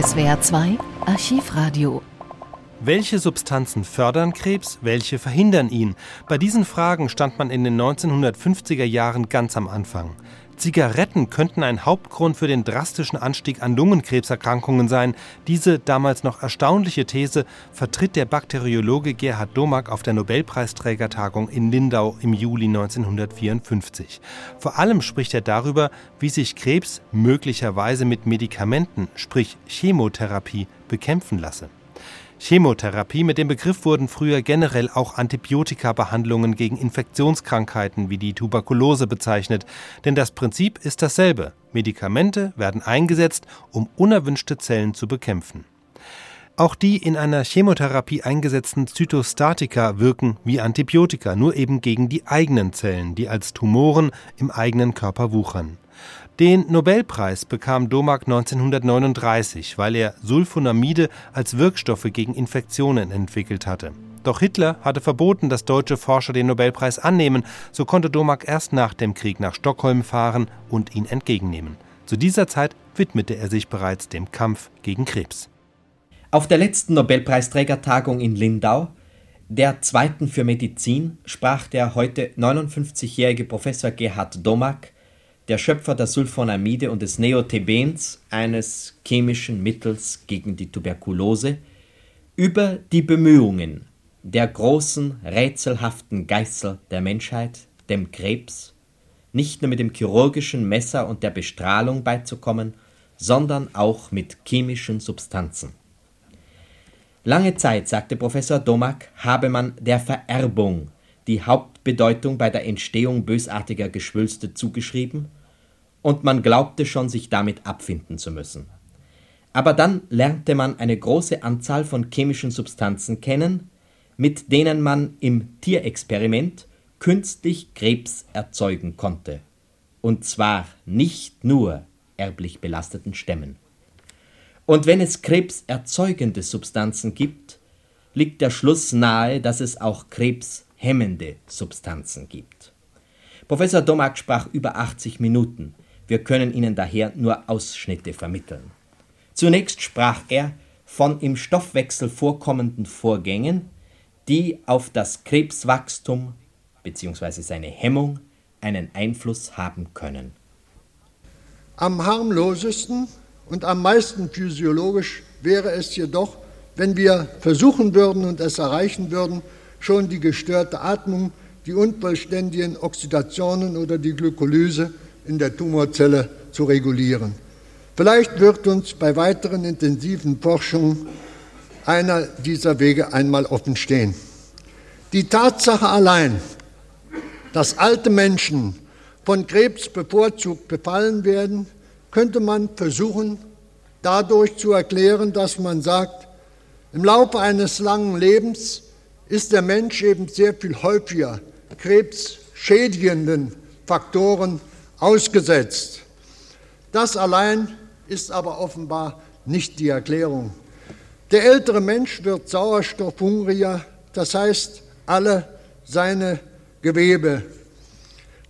SWR 2 Archivradio welche Substanzen fördern Krebs, welche verhindern ihn? Bei diesen Fragen stand man in den 1950er Jahren ganz am Anfang. Zigaretten könnten ein Hauptgrund für den drastischen Anstieg an Lungenkrebserkrankungen sein. Diese damals noch erstaunliche These vertritt der Bakteriologe Gerhard Domack auf der Nobelpreisträgertagung in Lindau im Juli 1954. Vor allem spricht er darüber, wie sich Krebs möglicherweise mit Medikamenten, sprich Chemotherapie, bekämpfen lasse. Chemotherapie. Mit dem Begriff wurden früher generell auch Antibiotika-Behandlungen gegen Infektionskrankheiten wie die Tuberkulose bezeichnet. Denn das Prinzip ist dasselbe. Medikamente werden eingesetzt, um unerwünschte Zellen zu bekämpfen. Auch die in einer Chemotherapie eingesetzten Zytostatika wirken wie Antibiotika, nur eben gegen die eigenen Zellen, die als Tumoren im eigenen Körper wuchern. Den Nobelpreis bekam Domak 1939, weil er Sulfonamide als Wirkstoffe gegen Infektionen entwickelt hatte. Doch Hitler hatte verboten, dass deutsche Forscher den Nobelpreis annehmen, so konnte Domak erst nach dem Krieg nach Stockholm fahren und ihn entgegennehmen. Zu dieser Zeit widmete er sich bereits dem Kampf gegen Krebs. Auf der letzten Nobelpreisträgertagung in Lindau, der zweiten für Medizin, sprach der heute 59-jährige Professor Gerhard Domak der Schöpfer der Sulfonamide und des Neotebens, eines chemischen Mittels gegen die Tuberkulose, über die Bemühungen der großen, rätselhaften Geißel der Menschheit, dem Krebs, nicht nur mit dem chirurgischen Messer und der Bestrahlung beizukommen, sondern auch mit chemischen Substanzen. Lange Zeit, sagte Professor Domak, habe man der Vererbung die Hauptbedeutung bei der Entstehung bösartiger Geschwülste zugeschrieben und man glaubte schon, sich damit abfinden zu müssen. Aber dann lernte man eine große Anzahl von chemischen Substanzen kennen, mit denen man im Tierexperiment künstlich Krebs erzeugen konnte. Und zwar nicht nur erblich belasteten Stämmen. Und wenn es krebserzeugende Substanzen gibt, liegt der Schluss nahe, dass es auch krebshemmende Substanzen gibt. Professor Domak sprach über 80 Minuten. Wir können Ihnen daher nur Ausschnitte vermitteln. Zunächst sprach er von im Stoffwechsel vorkommenden Vorgängen, die auf das Krebswachstum bzw. seine Hemmung einen Einfluss haben können. Am harmlosesten und am meisten physiologisch wäre es jedoch, wenn wir versuchen würden und es erreichen würden, schon die gestörte Atmung, die unvollständigen Oxidationen oder die Glykolyse in der Tumorzelle zu regulieren. Vielleicht wird uns bei weiteren intensiven Forschungen einer dieser Wege einmal offen stehen. Die Tatsache allein, dass alte Menschen von Krebs bevorzugt befallen werden, könnte man versuchen dadurch zu erklären, dass man sagt, im Laufe eines langen Lebens ist der Mensch eben sehr viel häufiger krebsschädigenden Faktoren ausgesetzt. Das allein ist aber offenbar nicht die Erklärung. Der ältere Mensch wird sauerstoffhungriger, das heißt, alle seine Gewebe.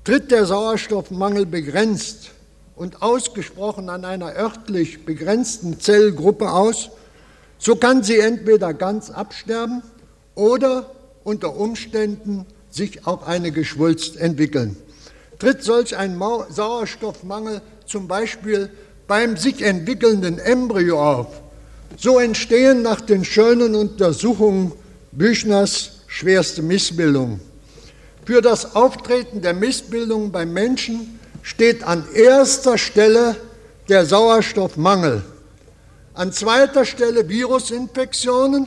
Tritt der Sauerstoffmangel begrenzt und ausgesprochen an einer örtlich begrenzten Zellgruppe aus, so kann sie entweder ganz absterben oder unter Umständen sich auch eine Geschwulst entwickeln. Tritt solch ein Sauerstoffmangel zum Beispiel beim sich entwickelnden Embryo auf, so entstehen nach den schönen Untersuchungen Büchners schwerste Missbildungen. Für das Auftreten der Missbildungen beim Menschen steht an erster Stelle der Sauerstoffmangel, an zweiter Stelle Virusinfektionen,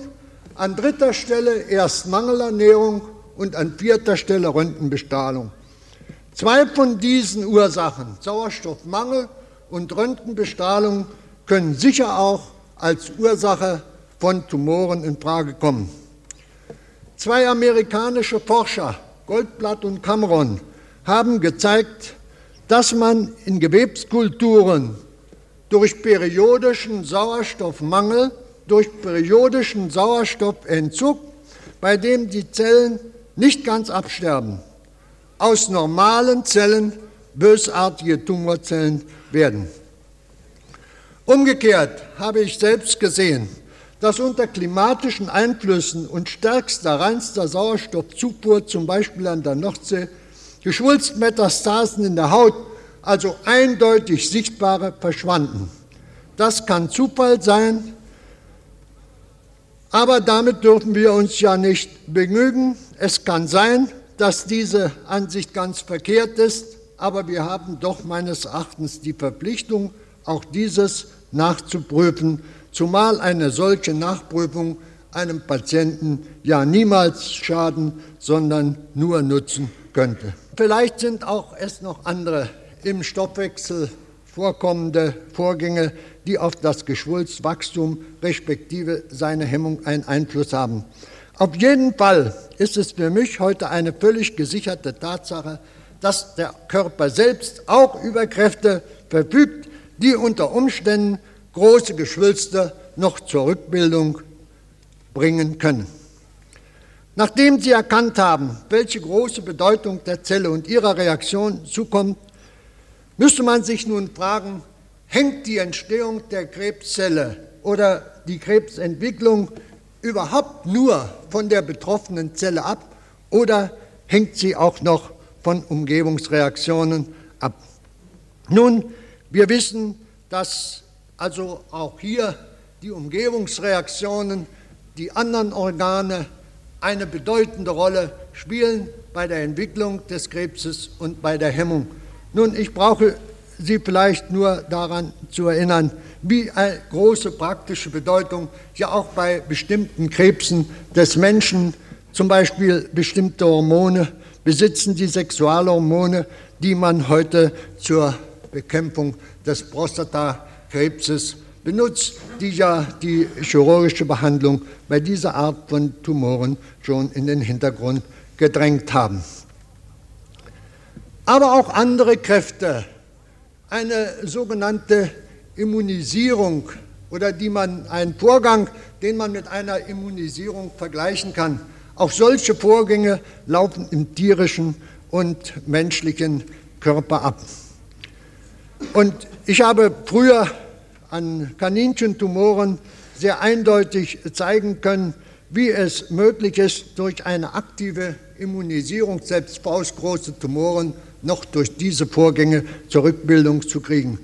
an dritter Stelle erst Mangelernährung und an vierter Stelle Röntgenbestrahlung. Zwei von diesen Ursachen, Sauerstoffmangel und Röntgenbestrahlung, können sicher auch als Ursache von Tumoren in Frage kommen. Zwei amerikanische Forscher, Goldblatt und Cameron, haben gezeigt, dass man in Gewebskulturen durch periodischen Sauerstoffmangel, durch periodischen Sauerstoffentzug, bei dem die Zellen nicht ganz absterben, aus normalen Zellen bösartige Tumorzellen werden. Umgekehrt habe ich selbst gesehen, dass unter klimatischen Einflüssen und stärkster, reinster Sauerstoffzufuhr, zum Beispiel an der Nordsee, Geschwulstmetastasen in der Haut, also eindeutig sichtbare, verschwanden. Das kann Zufall sein, aber damit dürfen wir uns ja nicht begnügen. Es kann sein, dass diese Ansicht ganz verkehrt ist, aber wir haben doch meines Erachtens die Verpflichtung, auch dieses nachzuprüfen, zumal eine solche Nachprüfung einem Patienten ja niemals schaden, sondern nur nutzen könnte. Vielleicht sind auch es noch andere im Stoffwechsel vorkommende Vorgänge, die auf das Geschwulstwachstum respektive seine Hemmung einen Einfluss haben. Auf jeden Fall ist es für mich heute eine völlig gesicherte Tatsache, dass der Körper selbst auch über Kräfte verfügt, die unter Umständen große Geschwülste noch zur Rückbildung bringen können. Nachdem Sie erkannt haben, welche große Bedeutung der Zelle und ihrer Reaktion zukommt, müsste man sich nun fragen, hängt die Entstehung der Krebszelle oder die Krebsentwicklung überhaupt nur von der betroffenen Zelle ab oder hängt sie auch noch von Umgebungsreaktionen ab? Nun, wir wissen, dass also auch hier die Umgebungsreaktionen, die anderen Organe eine bedeutende Rolle spielen bei der Entwicklung des Krebses und bei der Hemmung. Nun, ich brauche Sie vielleicht nur daran zu erinnern, wie eine große praktische Bedeutung ja auch bei bestimmten Krebsen des Menschen, zum Beispiel bestimmte Hormone, besitzen die Sexualhormone, die man heute zur Bekämpfung des Prostata Krebses benutzt, die ja die chirurgische Behandlung bei dieser Art von Tumoren schon in den Hintergrund gedrängt haben. Aber auch andere Kräfte, eine sogenannte Immunisierung oder die man einen Vorgang, den man mit einer Immunisierung vergleichen kann. Auch solche Vorgänge laufen im tierischen und menschlichen Körper ab. Und ich habe früher an Kaninchentumoren sehr eindeutig zeigen können, wie es möglich ist, durch eine aktive Immunisierung selbst faustgroße Tumoren noch durch diese Vorgänge zur Rückbildung zu kriegen.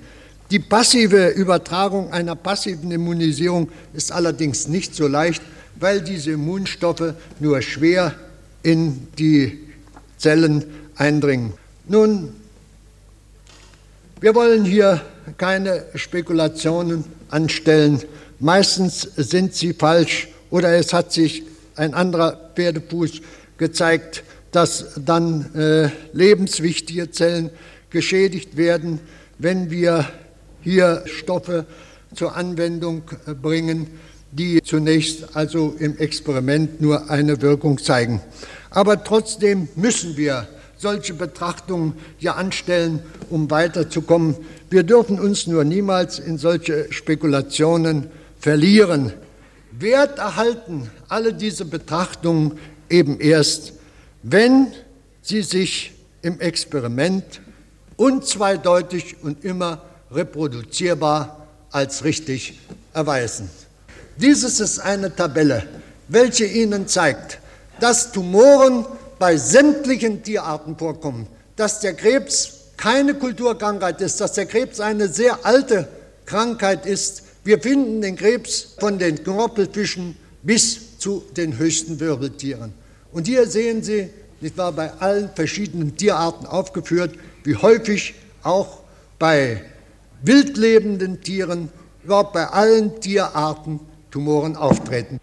Die passive Übertragung einer passiven Immunisierung ist allerdings nicht so leicht, weil diese Immunstoffe nur schwer in die Zellen eindringen. Nun, wir wollen hier keine Spekulationen anstellen. Meistens sind sie falsch oder es hat sich ein anderer Pferdefuß gezeigt, dass dann äh, lebenswichtige Zellen geschädigt werden, wenn wir hier Stoffe zur Anwendung äh, bringen, die zunächst also im Experiment nur eine Wirkung zeigen. Aber trotzdem müssen wir solche Betrachtungen ja anstellen, um weiterzukommen. Wir dürfen uns nur niemals in solche Spekulationen verlieren. Wert erhalten alle diese Betrachtungen eben erst, wenn sie sich im Experiment unzweideutig und immer reproduzierbar als richtig erweisen. Dieses ist eine Tabelle, welche Ihnen zeigt, dass Tumoren bei sämtlichen Tierarten vorkommen, dass der Krebs keine Kulturkrankheit ist, dass der Krebs eine sehr alte Krankheit ist. Wir finden den Krebs von den Knorpelfischen bis zu den höchsten Wirbeltieren. Und hier sehen Sie, ich war bei allen verschiedenen Tierarten aufgeführt, wie häufig auch bei wildlebenden Tieren, überhaupt bei allen Tierarten Tumoren auftreten.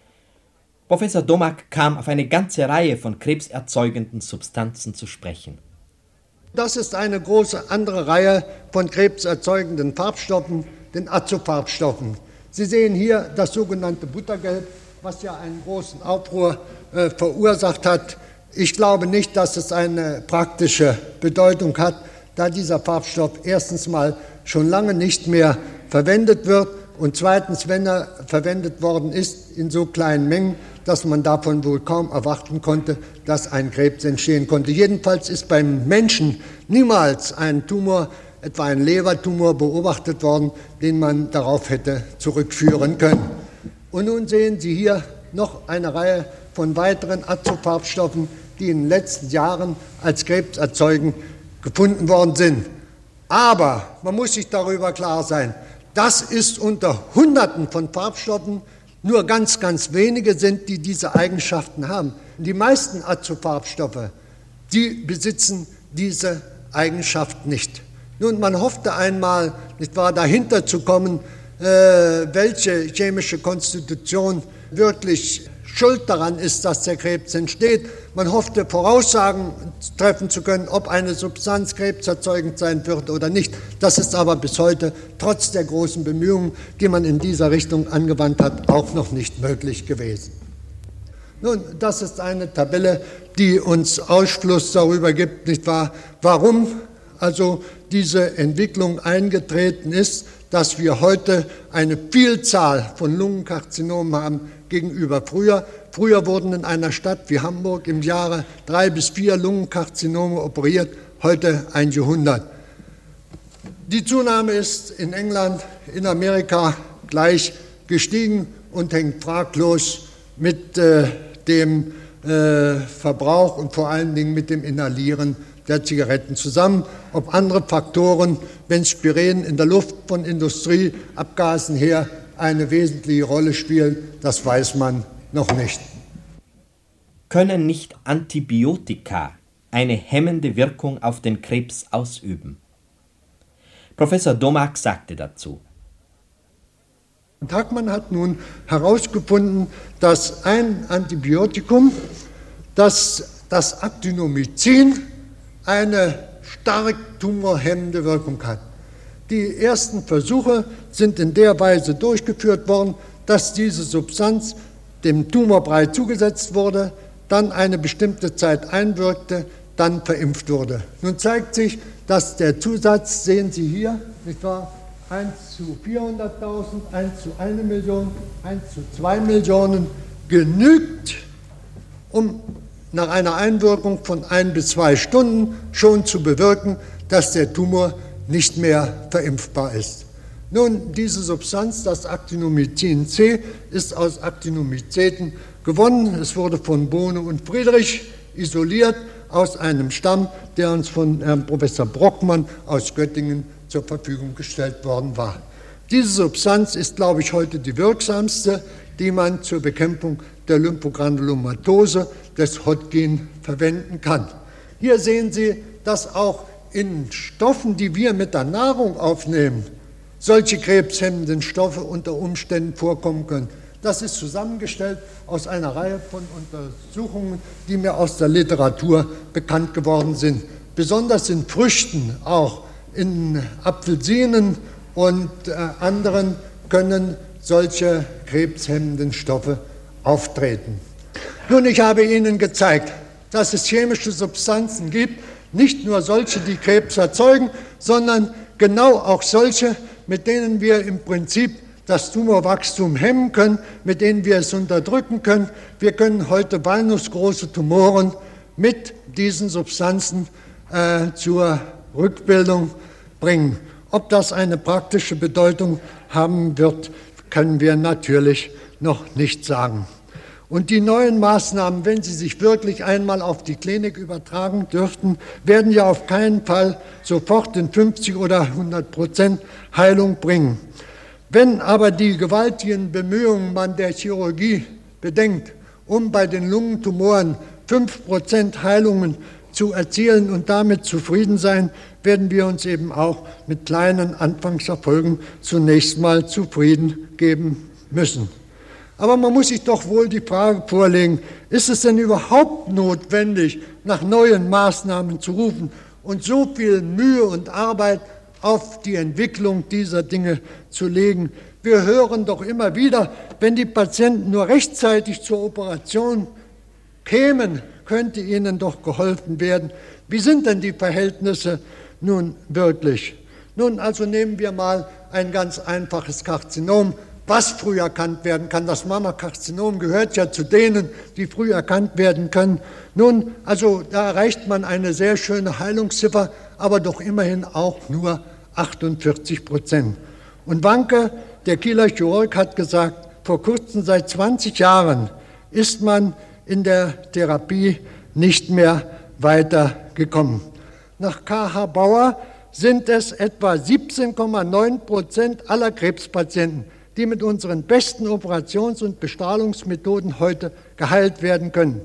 Professor Domak kam auf eine ganze Reihe von krebserzeugenden Substanzen zu sprechen. Das ist eine große andere Reihe von krebserzeugenden Farbstoffen, den Azofarbstoffen. Sie sehen hier das sogenannte Buttergelb, was ja einen großen Aufruhr äh, verursacht hat. Ich glaube nicht, dass es eine praktische Bedeutung hat, da dieser Farbstoff erstens mal schon lange nicht mehr verwendet wird und zweitens, wenn er verwendet worden ist in so kleinen Mengen, dass man davon wohl kaum erwarten konnte, dass ein Krebs entstehen konnte. Jedenfalls ist beim Menschen niemals ein Tumor etwa ein Lebertumor beobachtet worden, den man darauf hätte zurückführen können. Und nun sehen Sie hier noch eine Reihe von weiteren Azofarbstoffen, die in den letzten Jahren als krebserzeugend gefunden worden sind. Aber man muss sich darüber klar sein, das ist unter Hunderten von Farbstoffen nur ganz, ganz wenige sind, die diese Eigenschaften haben. Die meisten Azofarbstoffe, die besitzen diese Eigenschaft nicht. Nun, man hoffte einmal, nicht wahr, dahinter zu kommen, äh, welche chemische Konstitution wirklich schuld daran ist, dass der Krebs entsteht. Man hoffte Voraussagen treffen zu können, ob eine Substanz krebserzeugend sein wird oder nicht. Das ist aber bis heute, trotz der großen Bemühungen, die man in dieser Richtung angewandt hat, auch noch nicht möglich gewesen. Nun, das ist eine Tabelle, die uns Ausschluss darüber gibt, nicht wahr, warum also diese Entwicklung eingetreten ist, dass wir heute eine Vielzahl von Lungenkarzinomen haben, gegenüber früher. Früher wurden in einer Stadt wie Hamburg im Jahre drei bis vier Lungenkarzinome operiert, heute einige hundert. Die Zunahme ist in England, in Amerika gleich gestiegen und hängt fraglos mit äh, dem äh, Verbrauch und vor allen Dingen mit dem Inhalieren der Zigaretten zusammen. Ob andere Faktoren, wenn Spiren in der Luft von Industrieabgasen her eine wesentliche Rolle spielen, das weiß man noch nicht. Können nicht Antibiotika eine hemmende Wirkung auf den Krebs ausüben? Professor Domak sagte dazu. Tagmann hat nun herausgefunden, dass ein Antibiotikum, das, das Actinomycin, eine stark tumorhemmende Wirkung hat. Die ersten Versuche sind in der Weise durchgeführt worden, dass diese Substanz dem Tumorbrei zugesetzt wurde, dann eine bestimmte Zeit einwirkte, dann verimpft wurde. Nun zeigt sich, dass der Zusatz, sehen Sie hier, nicht wahr, 1 zu 400.000, 1 zu 1 Million, 1 zu 2 Millionen genügt, um nach einer Einwirkung von ein bis zwei Stunden schon zu bewirken, dass der Tumor nicht mehr verimpfbar ist. Nun, diese Substanz, das Actinomycin C, ist aus Actinomyceten gewonnen. Es wurde von Bohne und Friedrich isoliert aus einem Stamm, der uns von Herrn Professor Brockmann aus Göttingen zur Verfügung gestellt worden war. Diese Substanz ist, glaube ich, heute die wirksamste, die man zur Bekämpfung der Lymphogranulomatose des Hodgkin verwenden kann. Hier sehen Sie, dass auch in Stoffen, die wir mit der Nahrung aufnehmen, solche krebshemmenden Stoffe unter Umständen vorkommen können. Das ist zusammengestellt aus einer Reihe von Untersuchungen, die mir aus der Literatur bekannt geworden sind. Besonders in Früchten, auch in Apfelsinen und äh, anderen können solche krebshemmenden Stoffe auftreten. Nun, ich habe Ihnen gezeigt, dass es chemische Substanzen gibt, nicht nur solche, die Krebs erzeugen, sondern genau auch solche, mit denen wir im Prinzip das Tumorwachstum hemmen können, mit denen wir es unterdrücken können. Wir können heute walnussgroße Tumoren mit diesen Substanzen äh, zur Rückbildung bringen. Ob das eine praktische Bedeutung haben wird, können wir natürlich noch nicht sagen. Und die neuen Maßnahmen, wenn sie sich wirklich einmal auf die Klinik übertragen dürften, werden ja auf keinen Fall sofort in 50 oder 100 Prozent Heilung bringen. Wenn aber die gewaltigen Bemühungen man der Chirurgie bedenkt, um bei den Lungentumoren 5 Prozent Heilungen zu erzielen und damit zufrieden sein, werden wir uns eben auch mit kleinen Anfangserfolgen zunächst mal zufrieden geben müssen. Aber man muss sich doch wohl die Frage vorlegen, ist es denn überhaupt notwendig, nach neuen Maßnahmen zu rufen und so viel Mühe und Arbeit auf die Entwicklung dieser Dinge zu legen? Wir hören doch immer wieder, wenn die Patienten nur rechtzeitig zur Operation kämen, könnte ihnen doch geholfen werden. Wie sind denn die Verhältnisse nun wirklich? Nun, also nehmen wir mal ein ganz einfaches Karzinom was früh erkannt werden kann. Das Mammakarzinom gehört ja zu denen, die früh erkannt werden können. Nun, also da erreicht man eine sehr schöne Heilungsziffer, aber doch immerhin auch nur 48 Prozent. Und Wanke, der Kieler Chirurg, hat gesagt, vor kurzem, seit 20 Jahren, ist man in der Therapie nicht mehr weitergekommen. Nach KH Bauer sind es etwa 17,9 Prozent aller Krebspatienten, die mit unseren besten Operations- und Bestrahlungsmethoden heute geheilt werden können.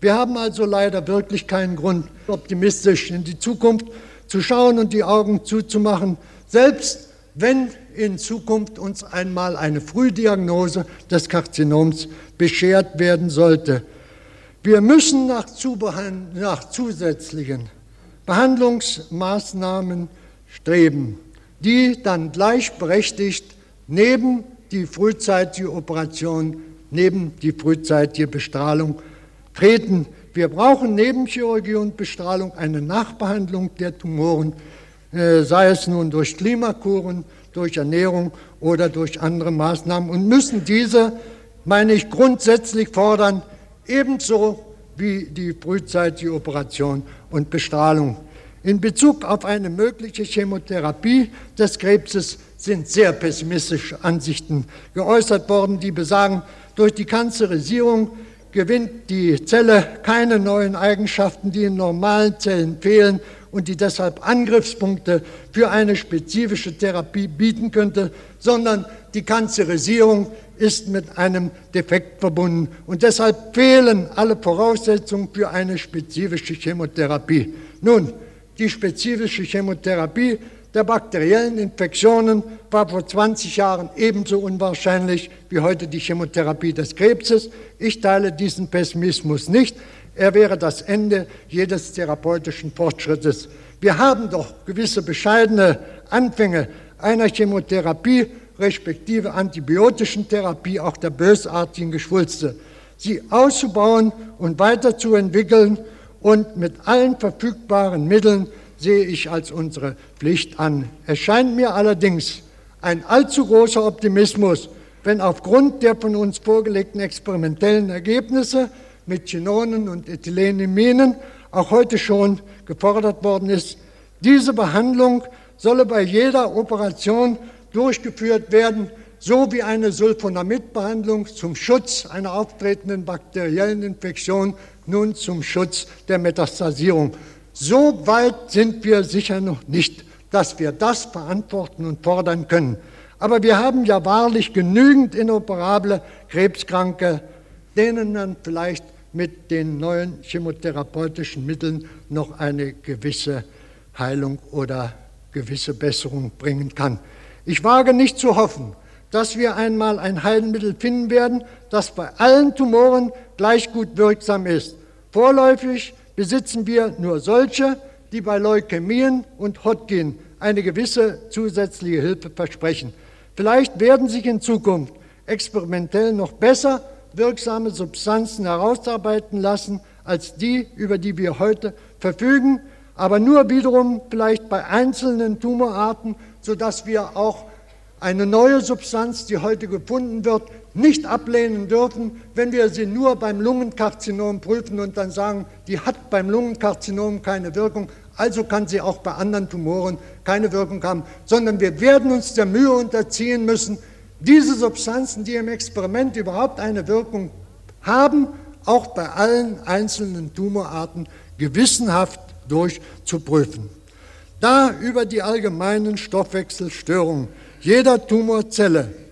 Wir haben also leider wirklich keinen Grund, optimistisch in die Zukunft zu schauen und die Augen zuzumachen, selbst wenn in Zukunft uns einmal eine Frühdiagnose des Karzinoms beschert werden sollte. Wir müssen nach, nach zusätzlichen Behandlungsmaßnahmen streben, die dann gleichberechtigt neben die frühzeitige Operation, neben die frühzeitige Bestrahlung treten. Wir brauchen neben Chirurgie und Bestrahlung eine Nachbehandlung der Tumoren, äh, sei es nun durch Klimakuren, durch Ernährung oder durch andere Maßnahmen und müssen diese, meine ich, grundsätzlich fordern, ebenso wie die frühzeitige Operation und Bestrahlung. In Bezug auf eine mögliche Chemotherapie des Krebses sind sehr pessimistische Ansichten geäußert worden, die besagen, durch die Kanzerisierung gewinnt die Zelle keine neuen Eigenschaften, die in normalen Zellen fehlen und die deshalb Angriffspunkte für eine spezifische Therapie bieten könnte, sondern die Kanzerisierung ist mit einem Defekt verbunden und deshalb fehlen alle Voraussetzungen für eine spezifische Chemotherapie. Nun, die spezifische Chemotherapie der bakteriellen Infektionen war vor 20 Jahren ebenso unwahrscheinlich wie heute die Chemotherapie des Krebses. Ich teile diesen Pessimismus nicht. Er wäre das Ende jedes therapeutischen Fortschrittes. Wir haben doch gewisse bescheidene Anfänge einer Chemotherapie respektive antibiotischen Therapie auch der bösartigen Geschwulste, sie auszubauen und weiterzuentwickeln und mit allen verfügbaren Mitteln sehe ich als unsere Pflicht an. Es scheint mir allerdings ein allzu großer Optimismus, wenn aufgrund der von uns vorgelegten experimentellen Ergebnisse mit Chinonen und Ethyleniminen auch heute schon gefordert worden ist, diese Behandlung solle bei jeder Operation durchgeführt werden, so wie eine Sulfonamidbehandlung zum Schutz einer auftretenden bakteriellen Infektion, nun zum Schutz der Metastasierung. So weit sind wir sicher noch nicht, dass wir das verantworten und fordern können. Aber wir haben ja wahrlich genügend inoperable Krebskranke, denen man vielleicht mit den neuen chemotherapeutischen Mitteln noch eine gewisse Heilung oder gewisse Besserung bringen kann. Ich wage nicht zu hoffen, dass wir einmal ein Heilmittel finden werden, das bei allen Tumoren gleich gut wirksam ist. Vorläufig besitzen wir nur solche, die bei Leukämien und Hodgkin eine gewisse zusätzliche Hilfe versprechen. Vielleicht werden sich in Zukunft experimentell noch besser wirksame Substanzen herausarbeiten lassen als die, über die wir heute verfügen, aber nur wiederum vielleicht bei einzelnen Tumorarten sodass wir auch eine neue Substanz, die heute gefunden wird, nicht ablehnen dürfen, wenn wir sie nur beim Lungenkarzinom prüfen und dann sagen, die hat beim Lungenkarzinom keine Wirkung, also kann sie auch bei anderen Tumoren keine Wirkung haben, sondern wir werden uns der Mühe unterziehen müssen, diese Substanzen, die im Experiment überhaupt eine Wirkung haben, auch bei allen einzelnen Tumorarten gewissenhaft durchzuprüfen. Da über die allgemeinen Stoffwechselstörungen jeder Tumorzelle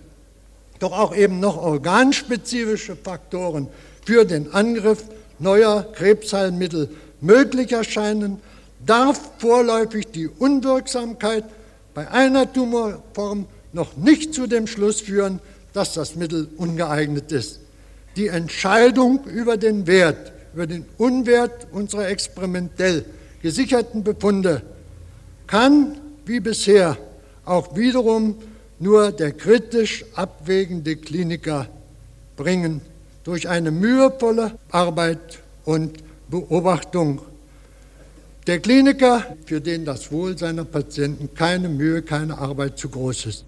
doch auch eben noch organspezifische Faktoren für den Angriff neuer Krebsheilmittel möglich erscheinen, darf vorläufig die Unwirksamkeit bei einer Tumorform noch nicht zu dem Schluss führen, dass das Mittel ungeeignet ist. Die Entscheidung über den Wert, über den Unwert unserer experimentell gesicherten Befunde kann wie bisher auch wiederum nur der kritisch abwägende Kliniker bringen durch eine mühevolle Arbeit und Beobachtung. Der Kliniker, für den das Wohl seiner Patienten keine Mühe, keine Arbeit zu groß ist.